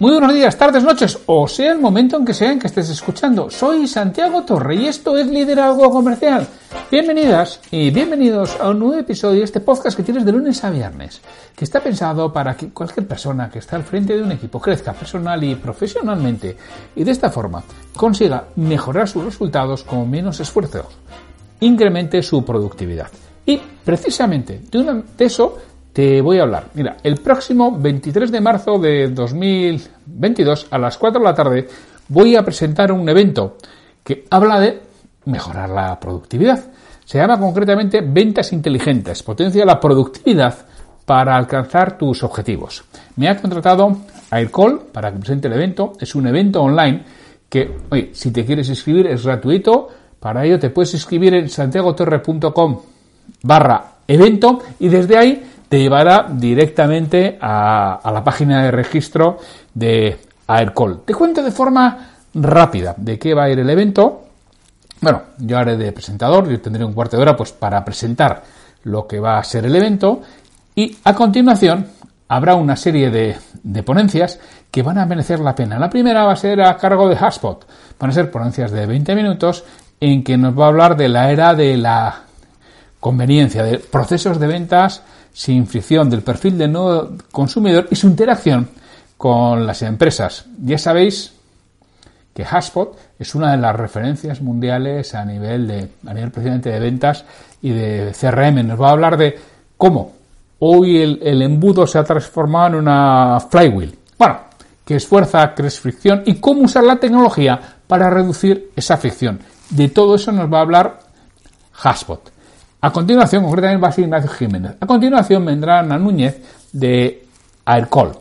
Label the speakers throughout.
Speaker 1: Muy buenos días, tardes, noches, o sea el momento en que sea en que estés escuchando. Soy Santiago Torre y esto es Liderazgo Comercial. Bienvenidas y bienvenidos a un nuevo episodio de este podcast que tienes de lunes a viernes, que está pensado para que cualquier persona que está al frente de un equipo crezca personal y profesionalmente y de esta forma consiga mejorar sus resultados con menos esfuerzo, incremente su productividad. Y precisamente de, eso te voy a hablar. Mira, el próximo 23 de marzo de 2022 a las 4 de la tarde voy a presentar un evento que habla de mejorar la productividad. Se llama concretamente Ventas Inteligentes. Potencia la productividad para alcanzar tus objetivos. Me ha contratado Aircall para que presente el evento. Es un evento online que, oye, si te quieres inscribir es gratuito. Para ello te puedes inscribir en santiagotorre.com barra evento y desde ahí te llevará directamente a, la página de registro de Aircall. Te cuento de forma rápida de qué va a ir el evento. Bueno, yo haré de presentador, yo tendré un cuarto de hora pues para presentar lo que va a ser el evento y a continuación habrá una serie de, de, ponencias que van a merecer la pena. La primera va a ser a cargo de Haspot. Van a ser ponencias de 20 minutos en que nos va a hablar de la era de la conveniencia, de procesos de ventas sin fricción del perfil del nuevo consumidor y su interacción con las empresas. Ya sabéis que Haspot es una de las referencias mundiales a nivel de a nivel precisamente de ventas y de CRM. Nos va a hablar de cómo hoy el, embudo se ha transformado en una flywheel. Bueno, que es fuerza, que es fricción y cómo usar la tecnología para reducir esa fricción. De todo eso nos va a hablar Haspot. A continuación, concretamente va a ser Ignacio Jiménez. A continuación vendrá Ana Núñez de Aircall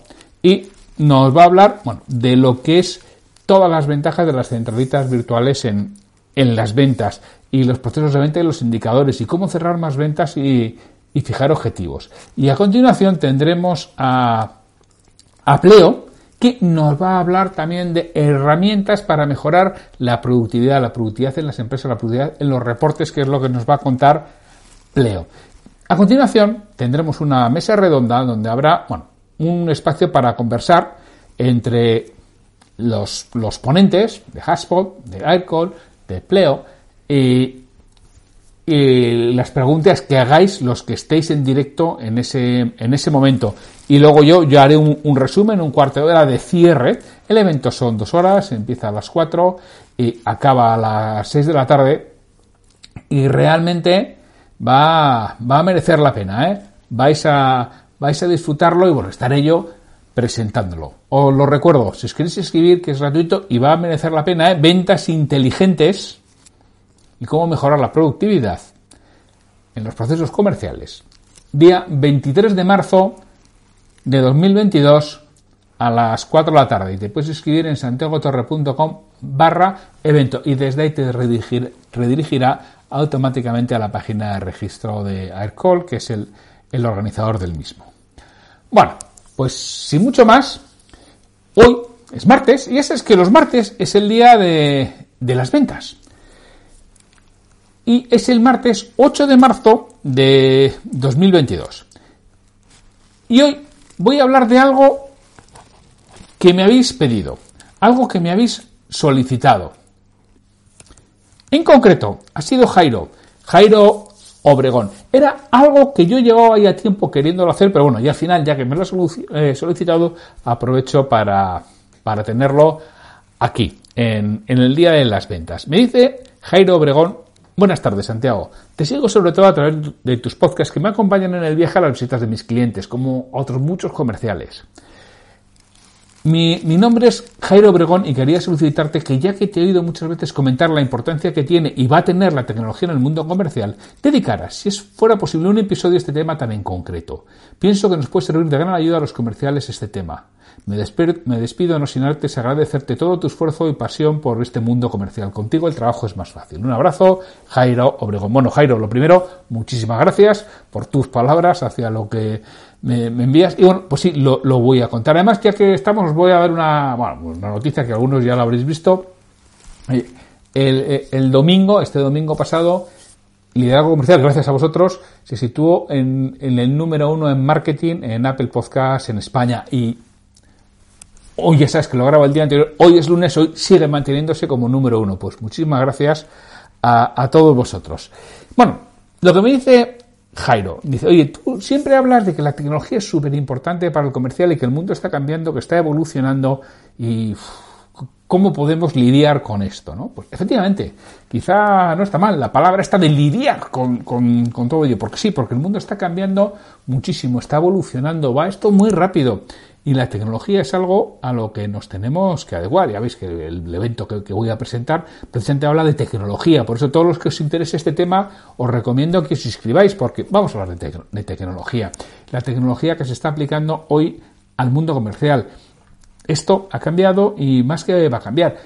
Speaker 1: y nos va a hablar bueno, de lo que es todas las ventajas de las centralitas virtuales en, en las ventas y los procesos de venta y los indicadores y cómo cerrar más ventas y, y fijar objetivos. Y a continuación tendremos a, a Pleo, que nos va a hablar también de herramientas para mejorar la productividad, la productividad en las empresas, la productividad en los reportes, que es lo que nos va a contar a continuación, tendremos una mesa redonda donde habrá bueno, un espacio para conversar entre los, los ponentes de Haspot, de Aircall, de Pleo y, las preguntas que hagáis los que estéis en directo en ese, en ese momento. Y luego yo, yo haré un, un resumen, un cuarto de hora de cierre. El evento son dos horas, empieza a las cuatro y acaba a las seis de la tarde. Y realmente va, a merecer la pena, ¿eh? Vais a, vais a disfrutarlo y bueno, estaré yo presentándolo. Os lo recuerdo, si os queréis escribir, que es gratuito y va a merecer la pena, ¿eh? Ventas inteligentes y cómo mejorar la productividad en los procesos comerciales. Día 23 de marzo de 2022 a las 4 de la tarde y te puedes escribir en santiagotorre.com barra evento y desde ahí te redirigirá automáticamente a la página de registro de Aircall, que es el, organizador del mismo. Bueno, pues sin mucho más, hoy es martes y ese es que los martes es el día de, de las ventas. Y es el martes 8 de marzo de 2022. Y hoy voy a hablar de algo que me habéis pedido, algo que me habéis solicitado. En concreto, ha sido Jairo, Jairo Obregón. Era algo que yo llevaba ya tiempo queriéndolo hacer, pero bueno, ya al final, ya que me lo he solicitado, aprovecho para, para tenerlo aquí, en, en el día de las ventas. Me dice Jairo Obregón, buenas tardes Santiago, te sigo sobre todo a través de tus podcasts que me acompañan en el viaje a las visitas de mis clientes, como otros muchos comerciales. Mi, nombre es Jairo Obregón y quería solicitarte que ya que te he oído muchas veces comentar la importancia que tiene y va a tener la tecnología en el mundo comercial, dedicaras, si es fuera posible, un episodio de este tema tan en concreto. Pienso que nos puede servir de gran ayuda a los comerciales este tema. Me despido, me despido no sin antes agradecerte todo tu esfuerzo y pasión por este mundo comercial. Contigo el trabajo es más fácil. Un abrazo, Jairo Obregón. Bueno, Jairo, lo primero, muchísimas gracias por tus palabras hacia lo que me, envías. Y bueno, pues sí, lo, voy a contar. Además, ya que estamos, os voy a dar una, bueno, una noticia que algunos ya la habréis visto. Eh, el, el, domingo, este domingo pasado, Liderazgo Comercial, gracias a vosotros, se situó en, en, el número uno en marketing en Apple Podcasts en España. Y hoy ya sabes que lo grabo el día anterior, hoy es lunes, hoy sigue manteniéndose como número uno. Pues muchísimas gracias a, a todos vosotros. Bueno, lo que me dice Jairo. Dice, oye, tú siempre hablas de que la tecnología es súper importante para el comercial y que el mundo está cambiando, que está evolucionando y cómo podemos lidiar con esto, ¿no? Pues efectivamente, quizá no está mal, la palabra está de lidiar con, con, con todo ello, porque sí, porque el mundo está cambiando muchísimo, está evolucionando, va esto muy rápido. Y la tecnología es algo a lo que nos tenemos que adecuar. Ya veis que el evento que, voy a presentar precisamente habla de tecnología. Por eso todos los que os interese este tema os recomiendo que os inscribáis porque vamos a hablar de, de tecnología. La tecnología que se está aplicando hoy al mundo comercial. Esto ha cambiado y más que va a cambiar.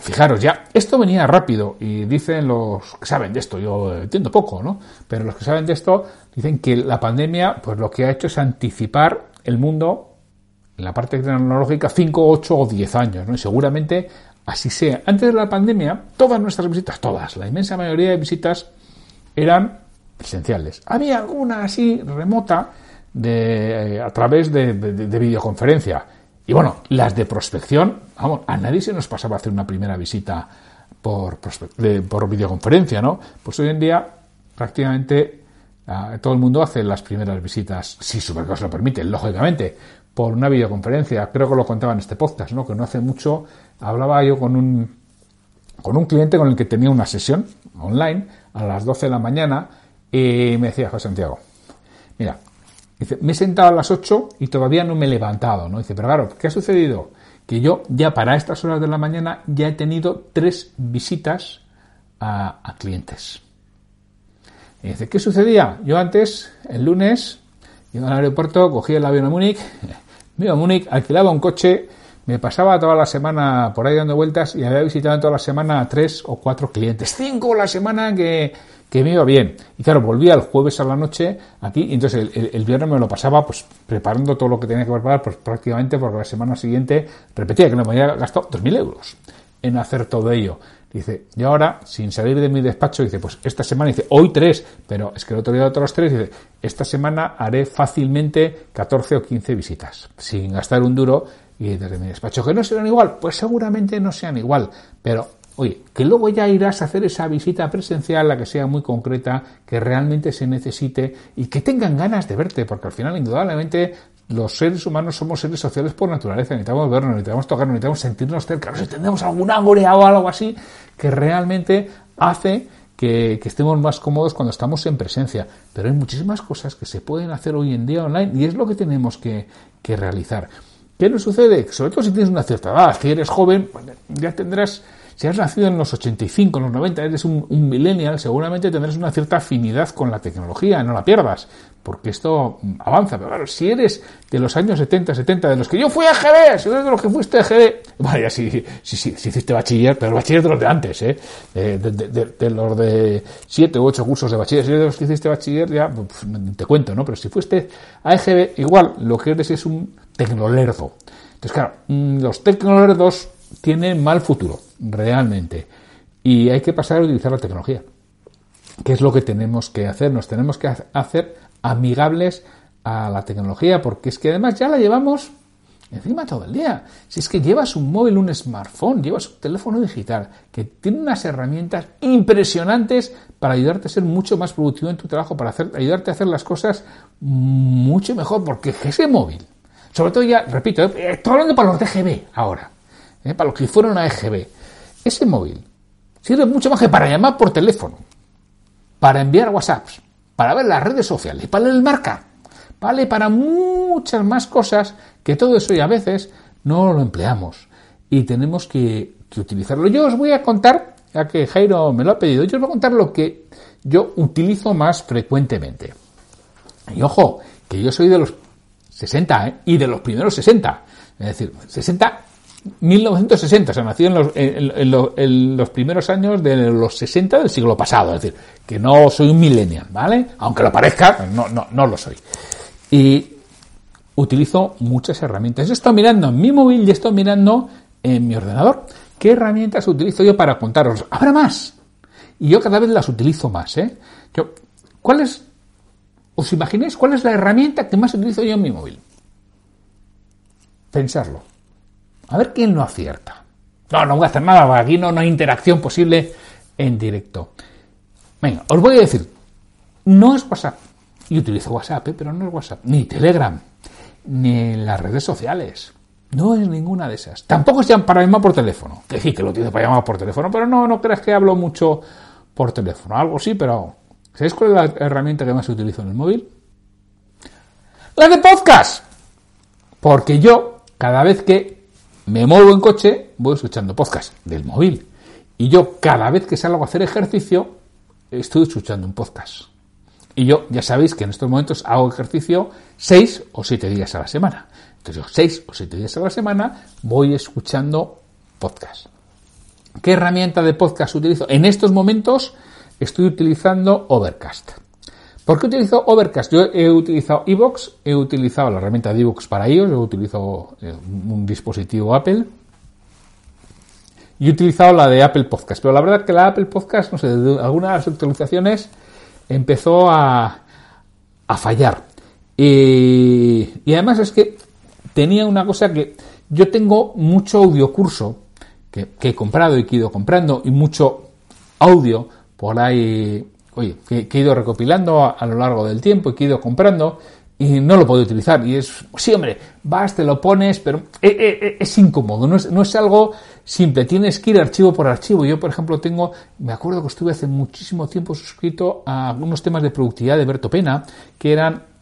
Speaker 1: Fijaros, ya, esto venía rápido y dicen los que saben de esto, yo entiendo poco, ¿no? Pero los que saben de esto dicen que la pandemia, pues lo que ha hecho es anticipar el mundo en la parte tecnológica 5, 8 o 10 años, ¿no? Y seguramente así sea. Antes de la pandemia, todas nuestras visitas, todas, la inmensa mayoría de visitas eran presenciales. Había alguna así remota de, eh, a través de, videoconferencia. Y bueno, las de prospección, vamos, a nadie se nos pasaba hacer una primera visita por, por videoconferencia, ¿no? Pues hoy en día prácticamente ah, todo el mundo hace las primeras visitas, si su mercado lo permite, lógicamente, por una videoconferencia. Creo que lo contaba en este podcast, ¿no? Que no hace mucho hablaba yo con un, con un cliente con el que tenía una sesión online a las 12 de la mañana y me decía, José Santiago, mira, dice, me he sentado a las 8 y todavía no me he levantado, ¿no? Dice, pero claro, ¿qué ha sucedido? Que yo ya para estas horas de la mañana ya he tenido tres visitas a, clientes. Y dice, ¿qué sucedía? Yo antes, el lunes, iba al aeropuerto, cogía el avión a Múnich, me iba a Múnich, alquilaba un coche, me pasaba toda la semana por ahí dando vueltas y había visitado toda la semana a tres o cuatro clientes. Cinco la semana que, me iba bien. Y claro, volvía el jueves a la noche aquí y entonces el, viernes me lo pasaba pues preparando todo lo que tenía que preparar pues prácticamente porque la semana siguiente repetía que me había gastado 2.000 euros en hacer todo ello. Dice, y ahora, sin salir de mi despacho, dice, pues esta semana, dice, hoy tres, pero es que el otro día otros tres, dice, esta semana haré fácilmente 14 o 15 visitas, sin gastar un duro y desde mi despacho. ¿Que no serán igual? Pues seguramente no sean igual, pero Oye, que luego ya irás a hacer esa visita presencial, la que sea muy concreta, que realmente se necesite y que tengan ganas de verte, porque al final, indudablemente, los seres humanos somos seres sociales por naturaleza, necesitamos vernos, necesitamos tocarnos, necesitamos sentirnos cerca, si tenemos algún ángora o algo así que realmente hace que, estemos más cómodos cuando estamos en presencia. Pero hay muchísimas cosas que se pueden hacer hoy en día online y es lo que tenemos que, que realizar. ¿Qué nos sucede? Sobre todo si tienes una cierta edad, si eres joven, ya tendrás si has nacido en los 85, en los 90, eres un, millennial, seguramente tendrás una cierta afinidad con la tecnología, no la pierdas, porque esto avanza. Pero claro, si eres de los años 70, 70, de los que yo fui a EGB, si eres de los que fuiste a EGB, vaya, si, si, si, hiciste bachiller, pero bachiller de los de antes, ¿eh? De, de, los de 7 u 8 cursos de bachiller, si eres de los que hiciste bachiller, ya pues, te cuento, ¿no? Pero si fuiste a EGB, igual, lo que eres es un tecnolerdo. Entonces, claro, mm, los tecnolerdos tienen mal futuro realmente. Y hay que pasar a utilizar la tecnología. ¿Qué es lo que tenemos que hacer? Nos tenemos que hacer amigables a la tecnología, porque es que además ya la llevamos encima todo el día. Si es que llevas un móvil, un smartphone, llevas un teléfono digital, que tiene unas herramientas impresionantes para ayudarte a ser mucho más productivo en tu trabajo, para hacer, ayudarte a hacer las cosas mucho mejor, porque ese móvil, sobre todo ya, repito, eh, estoy hablando para los DGB ahora, eh, para los que fueron a EGB, ese móvil sirve mucho más que para llamar por teléfono, para enviar WhatsApps, para ver las redes sociales, para el marca, vale para muchas más cosas que todo eso y a veces no lo empleamos y tenemos que, que utilizarlo. Yo os voy a contar, ya que Jairo me lo ha pedido, yo os voy a contar lo que yo utilizo más frecuentemente. Y ojo, que yo soy de los 60, ¿eh? Y de los primeros 60. Es decir, 60, 1960, o sea, nací en los, en, los, primeros años de los 60 del siglo pasado. Es decir, que no soy un millennial, ¿vale? Aunque lo parezca, no, no, no lo soy. Y utilizo muchas herramientas. Estoy mirando en mi móvil y estoy mirando en mi ordenador. ¿Qué herramientas utilizo yo para contaros? Habrá más. Y yo cada vez las utilizo más, ¿eh? Yo, ¿Cuál es ¿Os imagináis cuál es la herramienta que más utilizo yo en mi móvil? Pensarlo. A ver quién lo acierta. No, no voy a hacer nada, aquí no, hay interacción posible en directo. Venga, os voy a decir, no es WhatsApp. Yo utilizo WhatsApp, ¿eh? pero no es WhatsApp. Ni Telegram, ni las redes sociales. No es ninguna de esas. Tampoco es para llamar por teléfono. Que sí, que lo utilizo para llamar por teléfono, pero no, no creas que hablo mucho por teléfono. Algo sí, pero ¿Sabéis cuál es la herramienta que más utilizo en el móvil? La de podcast. Porque yo, cada vez que me muevo en coche, voy escuchando podcast del móvil. Y yo, cada vez que salgo a hacer ejercicio, estoy escuchando un podcast. Y yo, ya sabéis que en estos momentos hago ejercicio seis o siete días a la semana. Entonces yo, seis o siete días a la semana, voy escuchando podcast. ¿Qué herramienta de podcast utilizo? En estos momentos estoy utilizando Overcast. ¿Por qué utilizo Overcast? Yo he utilizado Evox, he utilizado la herramienta de Evox para iOS, he utilizado eh, un dispositivo Apple y he utilizado la de Apple Podcast. Pero la verdad es que la Apple Podcast, no sé, de algunas actualizaciones empezó a, a fallar. Y, además es que tenía una cosa que yo tengo mucho audio curso que, que he comprado y que he ido comprando y mucho audio por ahí, oye, que, he ido recopilando a, lo largo del tiempo y que he ido comprando y no lo puedo utilizar. Y es, sí, hombre, vas, te lo pones, pero eh, eh, eh, es, incómodo, no es, no es, algo simple. Tienes que ir archivo por archivo. Yo, por ejemplo, tengo, me acuerdo que estuve hace muchísimo tiempo suscrito a algunos temas de productividad de Berto Pena, que eran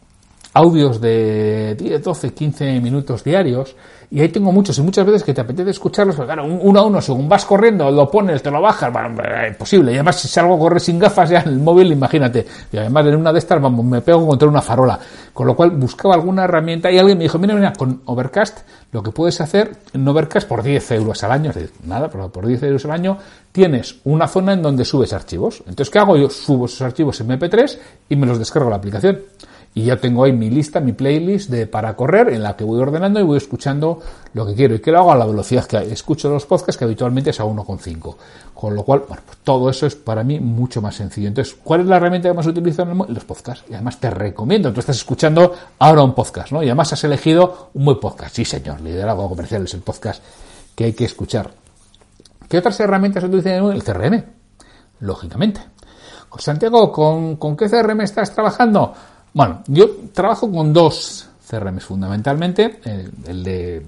Speaker 1: audios de 10, 12, 15 minutos diarios y ahí tengo muchos y muchas veces que te apetece escucharlos, pero claro, uno a uno, según vas corriendo, lo pones, te lo bajas, bueno, imposible. Y además, si salgo a correr sin gafas ya en el móvil, imagínate. Y además, en una de estas, vamos, me pego contra una farola. Con lo cual, buscaba alguna herramienta y alguien me dijo, mira, mira, con Overcast, lo que puedes hacer en Overcast por 10 euros al año, es decir, nada, pero por 10 euros al año, tienes una zona en donde subes archivos. Entonces, ¿qué hago? Yo subo esos archivos en MP3 y me los descargo la aplicación. Y ya tengo ahí mi lista, mi playlist de para correr, en la que voy ordenando y voy escuchando lo que quiero. Y que lo hago a la velocidad que escucho los podcasts, que habitualmente es a 1,5. Con lo cual, bueno, pues todo eso es para mí mucho más sencillo. Entonces, ¿cuál es la herramienta que más utilizo en el Los podcasts. Y además te recomiendo. Tú estás escuchando ahora un podcast, ¿no? Y además has elegido un buen podcast. Sí, señor. Liderazgo comercial es el podcast que hay que escuchar. ¿Qué otras herramientas utilizan en el CRM? Lógicamente. Santiago, ¿con, ¿con qué CRM estás trabajando? Bueno, yo trabajo con dos CRMs fundamentalmente. El, de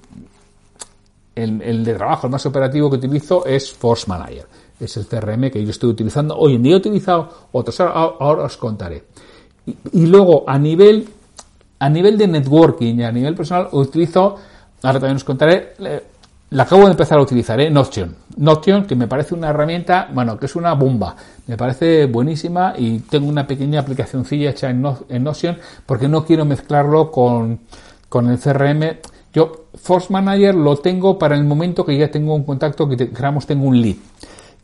Speaker 1: el, de trabajo, el más operativo que utilizo es Force Manager. Es el CRM que yo estoy utilizando. Hoy en día he utilizado otros, ahora, os contaré. Y, luego a nivel a nivel de networking y a nivel personal utilizo, ahora también os contaré, la acabo de empezar a utilizar, ¿eh? Notion. Notion, que me parece una herramienta, bueno, que es una bomba. Me parece buenísima y tengo una pequeña aplicacióncilla hecha en, Notion porque no quiero mezclarlo con, con el CRM. Yo, Force Manager lo tengo para el momento que ya tengo un contacto, que digamos tengo un lead.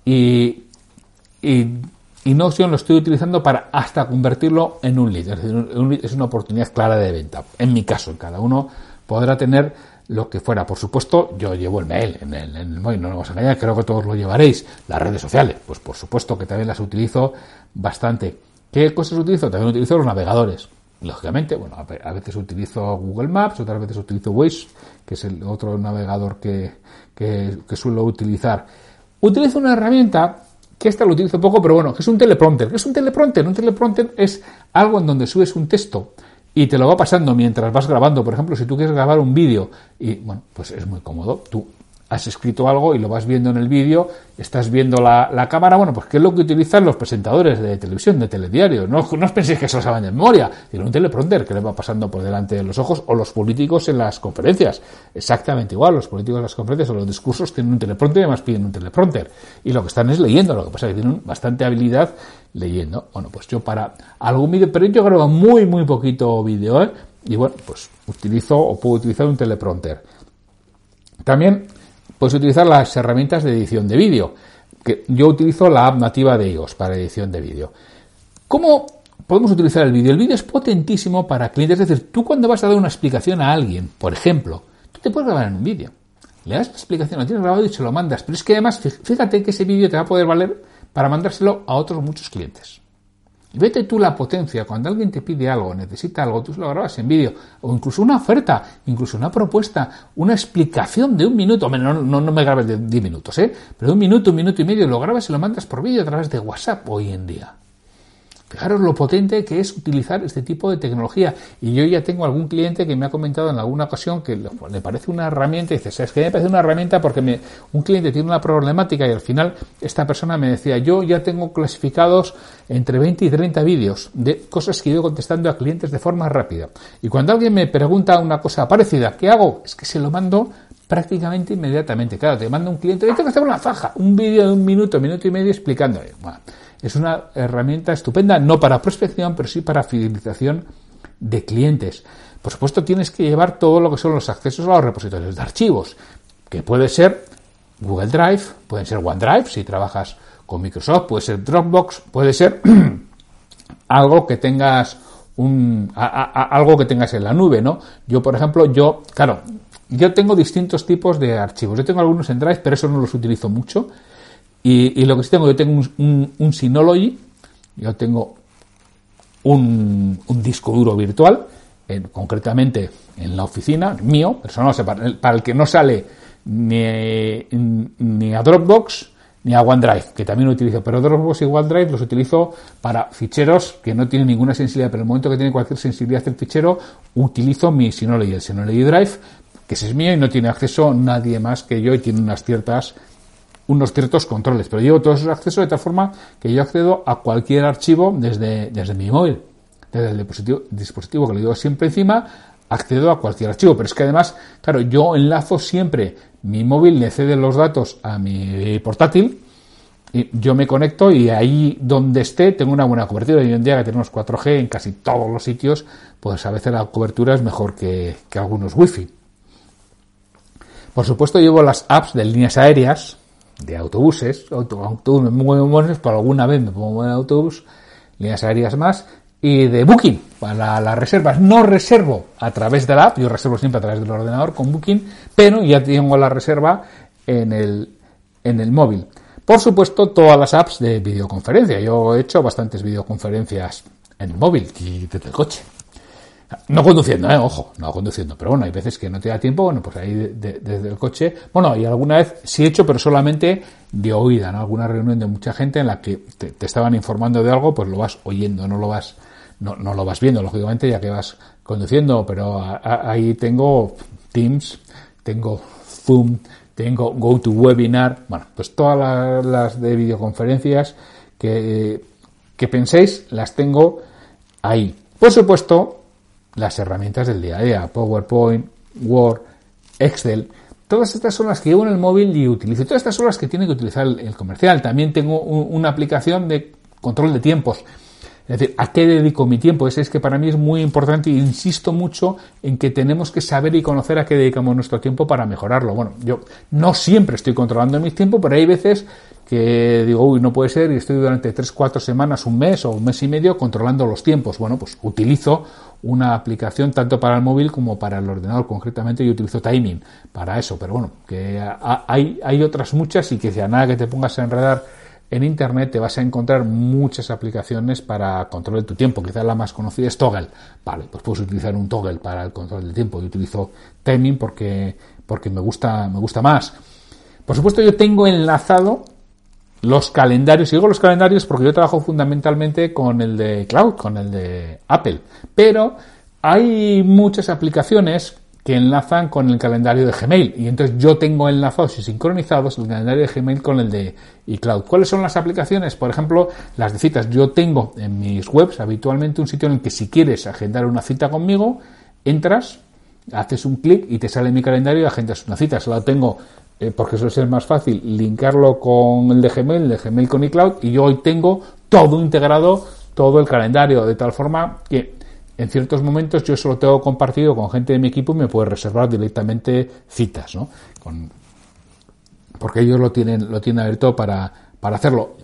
Speaker 1: Y, y, y, Notion lo estoy utilizando para hasta convertirlo en un lead. Es decir, un lead es una oportunidad clara de venta. En mi caso, cada uno podrá tener lo que fuera. Por supuesto, yo llevo el mail en el, en el móvil, no nos vamos a engañar, creo que todos lo llevaréis. Las redes sociales, pues por supuesto que también las utilizo bastante. ¿Qué cosas utilizo? También utilizo los navegadores. Lógicamente, bueno, a veces utilizo Google Maps, otras veces utilizo Waze, que es el otro navegador que, que, que suelo utilizar. Utilizo una herramienta que esta lo utilizo poco, pero bueno, que es un teleprompter. ¿Qué es un teleprompter? Un teleprompter es algo en donde subes un texto y te lo va pasando mientras vas grabando. Por ejemplo, si tú quieres grabar un vídeo y, bueno, pues es muy cómodo. Tú has escrito algo y lo vas viendo en el vídeo, estás viendo la, cámara, bueno, pues ¿qué es lo que utilizan los presentadores de televisión, de telediario? No, no os penséis que se lo saben de memoria, tiene un teleprompter que le va pasando por delante de los ojos, o los políticos en las conferencias, exactamente igual, los políticos en las conferencias o los discursos tienen un teleprompter y además piden un teleprompter, y lo que están es leyendo, lo que pasa es que tienen bastante habilidad leyendo. Bueno, pues yo para algún vídeo, pero yo grabo muy, muy poquito vídeo, ¿eh? y bueno, pues utilizo o puedo utilizar un teleprompter. También puedes utilizar las herramientas de edición de vídeo. Que yo utilizo la app nativa de iOS para edición de vídeo. ¿Cómo podemos utilizar el vídeo? El vídeo es potentísimo para clientes. Es decir, tú cuando vas a dar una explicación a alguien, por ejemplo, tú te puedes grabar en un vídeo. Le das la explicación, lo tienes grabado y se lo mandas. Pero es que además, fíjate que ese vídeo te va a poder valer para mandárselo a otros muchos clientes. Vete tú la potencia, cuando alguien te pide algo, necesita algo, tú se lo grabas en vídeo, o incluso una oferta, incluso una propuesta, una explicación de un minuto, no, no, no me grabes de 10 minutos, ¿eh? pero de un minuto, un minuto y medio, lo grabas y lo mandas por vídeo a través de WhatsApp hoy en día. Fijaros lo potente que es utilizar este tipo de tecnología. Y yo ya tengo algún cliente que me ha comentado en alguna ocasión que le parece una herramienta y dice, ¿sabes que me parece una herramienta porque me, un cliente tiene una problemática y al final esta persona me decía, yo ya tengo clasificados entre 20 y 30 vídeos de cosas que yo contestando a clientes de forma rápida. Y cuando alguien me pregunta una cosa parecida, ¿qué hago? Es que se lo mando prácticamente inmediatamente. Claro, te manda un cliente, tengo que hacer una faja, un vídeo de un minuto, minuto y medio explicándole. Es una herramienta estupenda, no para prospección, pero sí para fidelización de clientes. Por supuesto, tienes que llevar todo lo que son los accesos a los repositorios de archivos, que puede ser Google Drive, pueden ser OneDrive si trabajas con Microsoft, puede ser Dropbox, puede ser algo que tengas un, algo que tengas en la nube, ¿no? Yo, por ejemplo, yo, claro, yo tengo distintos tipos de archivos. Yo tengo algunos en Drive, pero eso no los utilizo mucho. Y, lo que sí tengo, yo tengo un, Synology, yo tengo un, disco duro virtual, concretamente en la oficina, mío, personal, para, el, que no sale ni, ni a Dropbox ni a OneDrive, que también lo utilizo, pero Dropbox y OneDrive los utilizo para ficheros que no tienen ninguna sensibilidad, pero en el momento que tiene cualquier sensibilidad el fichero, utilizo mi Synology, el Synology Drive, que ese es mío y no tiene acceso nadie más que yo y tiene unas ciertas unos ciertos controles, pero llevo todos esos accesos de tal forma que yo accedo a cualquier archivo desde, desde mi móvil, desde el dispositivo, dispositivo que lo llevo siempre encima, accedo a cualquier archivo. Pero es que además, claro, yo enlazo siempre mi móvil, le cede los datos a mi portátil, y yo me conecto y ahí donde esté tengo una buena cobertura. Hoy en día que tenemos 4G en casi todos los sitios, pues a veces la cobertura es mejor que, que algunos wifi. Por supuesto llevo las apps de líneas aéreas, de autobuses, autobuses muy buenos, para alguna vez me pongo en autobús, líneas aéreas más, y de Booking para las reservas. No reservo a través de la app, yo reservo siempre a través del ordenador con Booking, pero ya tengo la reserva en el, en el móvil. Por supuesto, todas las apps de videoconferencia. Yo he hecho bastantes videoconferencias en el móvil y desde el coche. No conduciendo, ¿eh? ojo, no conduciendo, pero bueno, hay veces que no te da tiempo, bueno, pues ahí desde el coche, bueno, y alguna vez sí he hecho, pero solamente de oída, ¿no? Alguna reunión de mucha gente en la que te, estaban informando de algo, pues lo vas oyendo, no lo vas, no, no lo vas viendo, lógicamente, ya que vas conduciendo, pero ahí tengo Teams, tengo Zoom, tengo GoToWebinar, bueno, pues todas las, las de videoconferencias que, que penséis, las tengo ahí. Por supuesto, las herramientas del día a día, PowerPoint, Word, Excel. Todas estas son las que llevo en el móvil y utilizo. Todas estas son las que tiene que utilizar el, comercial. También tengo una aplicación de control de tiempos. Es decir, ¿a qué dedico mi tiempo? Ese es que para mí es muy importante e insisto mucho en que tenemos que saber y conocer a qué dedicamos nuestro tiempo para mejorarlo. Bueno, yo no siempre estoy controlando mi tiempo, pero hay veces que digo, uy, no puede ser y estoy durante 3, 4 semanas, un mes o un mes y medio controlando los tiempos. Bueno, pues utilizo una aplicación tanto para el móvil como para el ordenador. Concretamente yo utilizo Timing para eso, pero bueno, que hay, hay otras muchas y que si a nada que te pongas a enredar en Internet te vas a encontrar muchas aplicaciones para control de tu tiempo. Quizás la más conocida es Toggle. Vale, pues puedes utilizar un Toggle para el control del tiempo. Yo utilizo Timing porque, porque me gusta, me gusta más. Por supuesto, yo tengo enlazado los calendarios, y digo los calendarios porque yo trabajo fundamentalmente con el de cloud, con el de Apple, pero hay muchas aplicaciones que enlazan con el calendario de Gmail. Y entonces yo tengo enlazados y sincronizados el calendario de Gmail con el de iCloud. ¿Cuáles son las aplicaciones? Por ejemplo, las de citas. Yo tengo en mis webs habitualmente un sitio en el que si quieres agendar una cita conmigo, entras, haces un clic y te sale mi calendario y agendas una cita. Solo tengo, eh, porque eso es más fácil, linkarlo con el de Gmail, el de Gmail con iCloud, y yo hoy tengo todo integrado, todo el calendario, de tal forma que en ciertos momentos yo solo tengo compartido con gente de mi equipo y me puede reservar directamente citas, ¿no? porque ellos lo tienen, lo tienen abierto para, para hacerlo.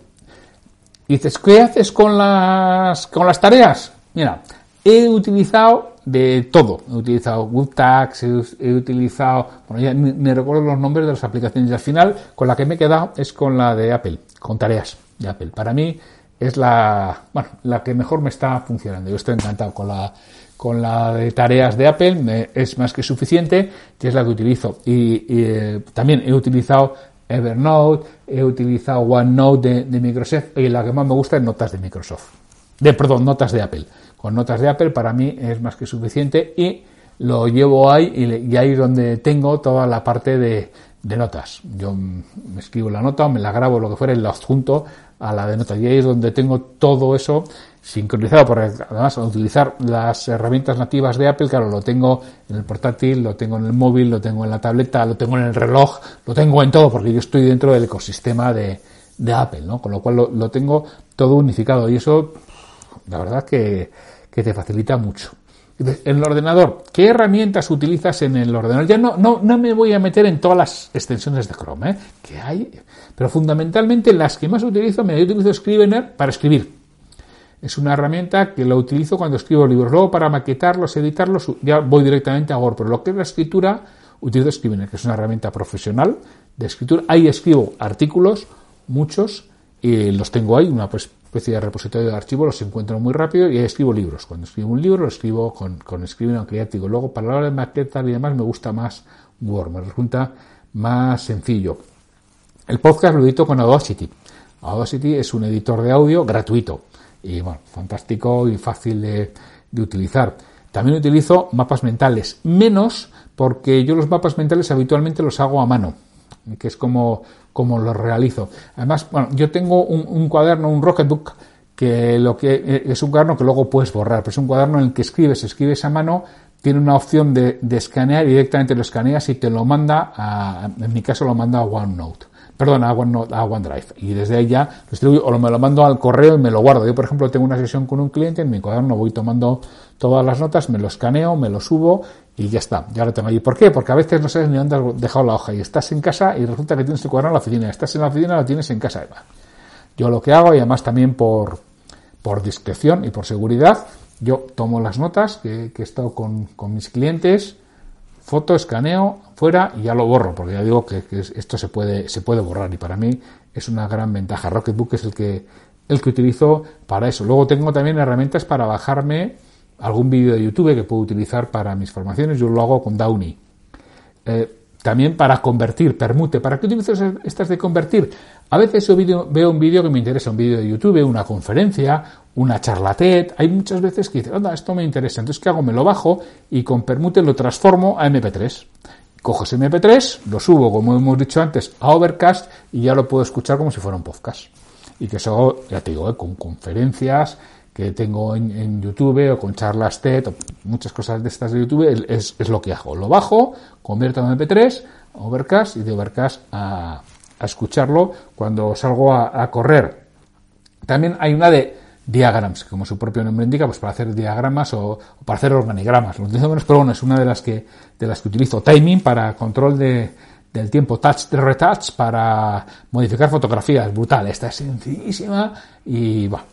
Speaker 1: Dices, ¿qué haces con las, con las tareas? Mira, he utilizado de todo. He utilizado WebTags, he, utilizado, bueno, ya me recuerdo los nombres de las aplicaciones y al final con la que me he quedado es con la de Apple, con tareas de Apple. Para mí es la, bueno, la que mejor me está funcionando. Yo estoy encantado con la, con la de tareas de Apple, es más que suficiente y es la que utilizo. Y, eh, también he utilizado Evernote, he utilizado OneNote de, de, Microsoft y la que más me gusta es Notas de Microsoft. De, perdón, Notas de Apple. Con Notas de Apple para mí es más que suficiente y lo llevo ahí y, y ahí es donde tengo toda la parte de, de notas. Yo me escribo la nota o me la grabo, lo que fuera, y la adjunto a la de notas. Y ahí es donde tengo todo eso sincronizado, porque además al utilizar las herramientas nativas de Apple, claro, lo tengo en el portátil, lo tengo en el móvil, lo tengo en la tableta, lo tengo en el reloj, lo tengo en todo, porque yo estoy dentro del ecosistema de, de Apple, ¿no? Con lo cual lo, tengo todo unificado y eso, la verdad que, te facilita mucho. En el ordenador, ¿qué herramientas utilizas en el ordenador? Ya no, no, no me voy a meter en todas las extensiones de Chrome, ¿eh? que hay, pero fundamentalmente las que más utilizo, me utilizo Scrivener para escribir. Es una herramienta que lo utilizo cuando escribo libros. Luego para maquetarlos, editarlos, ya voy directamente a Word. Pero lo que es la escritura, utilizo Scrivener, que es una herramienta profesional de escritura. Ahí escribo artículos, muchos, y los tengo ahí, una pues especie de repositorio de archivos, los encuentro muy rápido y escribo libros. Cuando escribo un libro lo escribo con, con Scrivener Creativo. Luego, para la hora de maquetar y demás, me gusta más Word, me resulta más sencillo. El podcast lo edito con Audacity. Audacity es un editor de audio gratuito y bueno, fantástico y fácil de, de utilizar. También utilizo mapas mentales, menos porque yo los mapas mentales habitualmente los hago a mano que es como, como lo realizo. Además, bueno, yo tengo un, cuaderno, un Rocketbook, que lo que eh, es un cuaderno que luego puedes borrar, pero es un cuaderno en el que escribes, escribes a mano, tiene una opción de, escanear directamente lo escaneas y te lo manda a, en mi caso lo manda a OneNote. Perdón, a, OneNote, a OneDrive. Y desde ahí ya lo distribuyo o me lo mando al correo y me lo guardo. Yo, por ejemplo, tengo una sesión con un cliente, en mi cuaderno voy tomando todas las notas, me lo escaneo, me lo subo y ya está, ya lo tengo ahí. ¿Por qué? Porque a veces no sabes ni dónde has dejado la hoja y estás en casa y resulta que tienes el cuaderno en la oficina. Estás en la oficina, lo tienes en casa. Yo lo que hago, y además también por, por discreción y por seguridad, yo tomo las notas que, he estado con, con, mis clientes, foto, escaneo, fuera y ya lo borro, porque ya digo que, esto se puede, se puede borrar y para mí es una gran ventaja. Rocketbook es el que, el que utilizo para eso. Luego tengo también herramientas para bajarme algún vídeo de YouTube que puedo utilizar para mis formaciones, yo lo hago con Downy. Eh, también para convertir, permute. ¿Para qué utilizo estas de convertir? A veces veo un vídeo que me interesa, un vídeo de YouTube, una conferencia, una charlatet. Hay muchas veces que dicen, anda, esto me interesa. Entonces, ¿qué hago? Me lo bajo y con permute lo transformo a MP3. Cojo ese MP3, lo subo, como hemos dicho antes, a Overcast y ya lo puedo escuchar como si fuera un podcast. Y que eso, ya te digo, eh, con conferencias, que tengo en, YouTube o con charlas TED o muchas cosas de estas de YouTube es, es, lo que hago. Lo bajo, convierto en MP3, Overcast y de Overcast a, a escucharlo cuando salgo a, correr. También hay una de diagrams, como su propio nombre indica, pues para hacer diagramas o, para hacer organigramas. Lo utilizo menos, pero bueno, es una de las que, de las que utilizo. Timing para control de, del tiempo, touch retouch para modificar fotografías. Brutal, esta es sencillísima y bueno,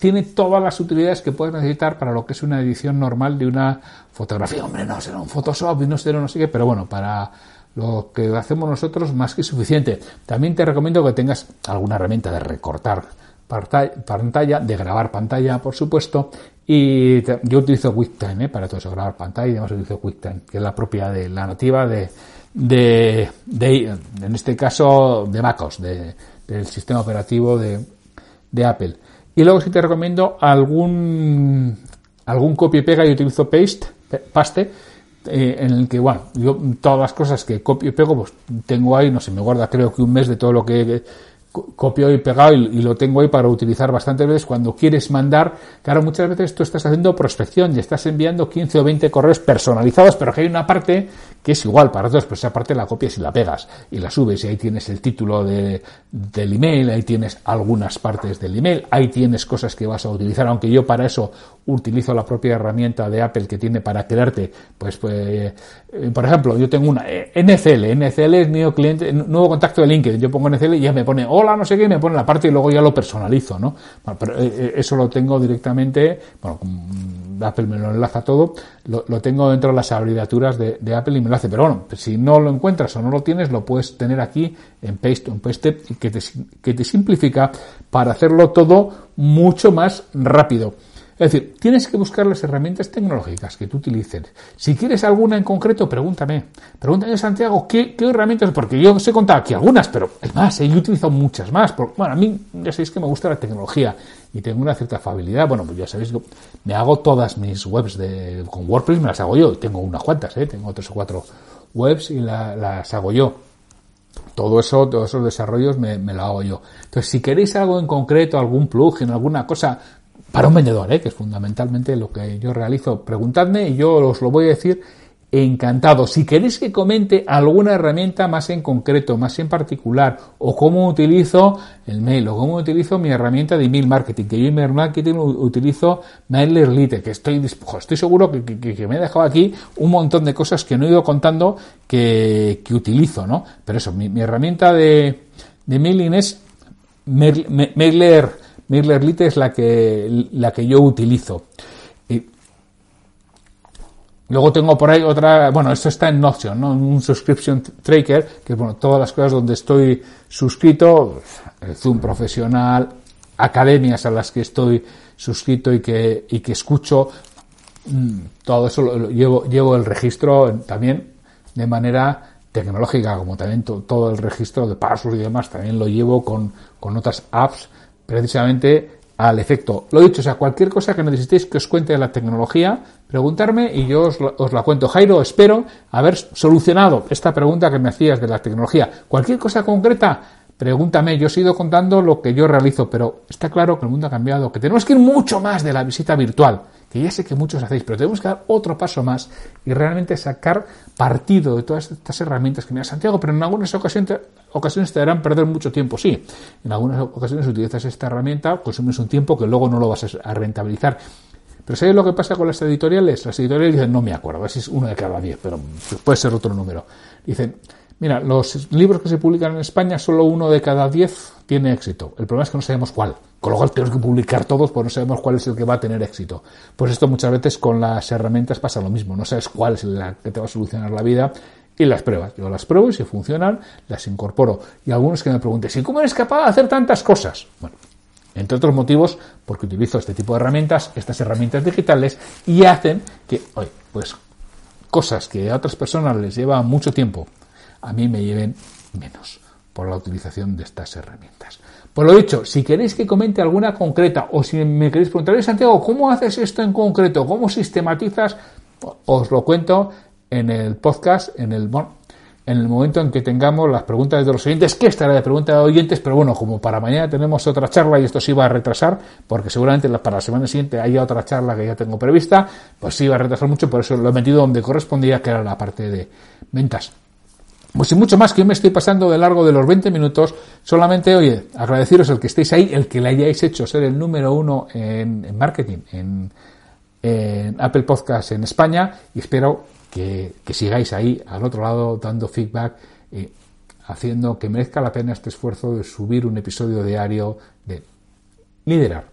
Speaker 1: tiene todas las utilidades que puedes necesitar para lo que es una edición normal de una fotografía. Hombre, no será un Photoshop no será no sé qué, pero bueno, para lo que hacemos nosotros más que suficiente. También te recomiendo que tengas alguna herramienta de recortar pantalla, de grabar pantalla, por supuesto, y yo utilizo QuickTime ¿eh? para todo eso, grabar pantalla y además utilizo QuickTime, que es la propia de la nativa de, de, en este caso, de MacOS, de, del sistema operativo de, de Apple. Y luego si te recomiendo algún, algún copia y pega, y utilizo paste, paste eh, en el que, bueno, yo todas las cosas que copio y pego, pues tengo ahí, no sé, me guarda creo que un mes de todo lo que copio y pegado y, lo tengo ahí para utilizar bastantes veces cuando quieres mandar, claro, muchas veces tú estás haciendo prospección y estás enviando 15 o 20 correos personalizados, pero que hay una parte que es igual para todos, pues esa parte la copias y la pegas y la subes y ahí tienes el título de, del email, ahí tienes algunas partes del email, ahí tienes cosas que vas a utilizar, aunque yo para eso utilizo la propia herramienta de Apple que tiene para crearte, pues, pues eh, por ejemplo, yo tengo una eh, NCL, NCL es nuevo cliente, nuevo contacto de LinkedIn, yo pongo NCL y ya me pone hola, no sé qué, me pone la parte y luego ya lo personalizo, ¿no? Bueno, pero eh, eso lo tengo directamente, bueno, Apple me lo enlaza todo, lo, tengo dentro de las abreviaturas de, Apple y me lo hace, pero bueno, si no lo encuentras o no lo tienes, lo puedes tener aquí en Paste en Paste que te, que te simplifica para hacerlo todo mucho más rápido. Es decir, tienes que buscar las herramientas tecnológicas que tú utilices. Si quieres alguna en concreto, pregúntame. Pregúntame, Santiago, ¿qué, herramientas? Porque yo os he contado aquí algunas, pero es más, he utilizado muchas más. bueno, a mí ya sabéis que me gusta la tecnología y tengo una cierta afabilidad. Bueno, pues ya sabéis, me hago todas mis webs de, con WordPress, me las hago yo. Tengo unas cuantas, ¿eh? tengo tres o cuatro webs y las hago yo. Todo eso, todos esos desarrollos me, me lo hago yo. Entonces, si queréis algo en concreto, algún plugin, alguna cosa, para un vendedor, ¿eh? que es fundamentalmente lo que yo realizo. Preguntadme y yo os lo voy a decir encantado. Si queréis que comente alguna herramienta más en concreto, más en particular, o cómo utilizo el mail, o cómo utilizo mi herramienta de email marketing, que yo email marketing utilizo MailerLite, que estoy, estoy seguro que, me he dejado aquí un montón de cosas que no he ido contando que, utilizo, ¿no? Pero eso, mi, herramienta de, de mailing es Mailer MailerLite es la que, la que yo utilizo. Y luego tengo por ahí otra, bueno, esto está en Notion, ¿no? Un subscription tracker, que es, bueno, todas las cosas donde estoy suscrito, el Zoom profesional, academias a las que estoy suscrito y que, y que escucho, mm, todo eso lo, llevo, llevo el registro también de manera tecnológica, como también todo el registro de pasos y demás, también lo llevo con, con otras apps precisamente al efecto. Lo dicho, o sea, cualquier cosa que necesitéis que os cuente de la tecnología, preguntarme y yo os, la cuento. Jairo, espero haber solucionado esta pregunta que me hacías de la tecnología. Cualquier cosa concreta, pregúntame. Yo he ido contando lo que yo realizo, pero está claro que el mundo ha cambiado, que tenemos que ir mucho más de la visita virtual que ya sé que muchos hacéis, pero tenemos que dar otro paso más y realmente sacar partido de todas estas herramientas que me da Santiago, pero en algunas ocasiones, ocasiones te harán perder mucho tiempo, sí. En algunas ocasiones utilizas esta herramienta, consumes un tiempo que luego no lo vas a rentabilizar. Pero ¿sabes lo que pasa con las editoriales? Las editoriales dicen, no me acuerdo, si es uno de cada diez, pero puede ser otro número. Dicen, Mira, los libros que se publican en España, solo uno de cada diez tiene éxito. El problema es que no sabemos cuál. Con lo cual tenemos que publicar todos, pues no sabemos cuál es el que va a tener éxito. Pues esto muchas veces con las herramientas pasa lo mismo. No sabes cuál es la que te va a solucionar la vida y las pruebas. Yo las pruebo y si funcionan, las incorporo. Y algunos que me pregunten, ¿y cómo eres capaz de hacer tantas cosas? Bueno, entre otros motivos, porque utilizo este tipo de herramientas, estas herramientas digitales, y hacen que, oye, pues cosas que a otras personas les lleva mucho tiempo a mí me lleven menos por la utilización de estas herramientas. Por lo dicho, si queréis que comente alguna concreta o si me queréis preguntar, Santiago, ¿cómo haces esto en concreto? ¿Cómo sistematizas? Os lo cuento en el podcast, en el, en el momento en que tengamos las preguntas de los oyentes, que estará de preguntas de oyentes, pero bueno, como para mañana tenemos otra charla y esto se iba a retrasar, porque seguramente para la semana siguiente haya otra charla que ya tengo prevista, pues se iba a retrasar mucho, por eso lo he metido donde correspondía, que era la parte de ventas. Pues sin mucho más, que yo me estoy pasando de largo de los 20 minutos, solamente, oye, agradeceros el que estéis ahí, el que le hayáis hecho ser el número uno en, marketing, en, Apple Podcast en España, y espero que, sigáis ahí al otro lado dando feedback, y haciendo que merezca la pena este esfuerzo de subir un episodio diario de liderar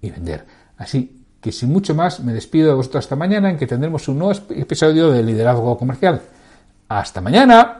Speaker 1: y vender. Así que sin mucho más, me despido de vosotros hasta mañana en que tendremos un nuevo episodio de liderazgo comercial. Hasta mañana.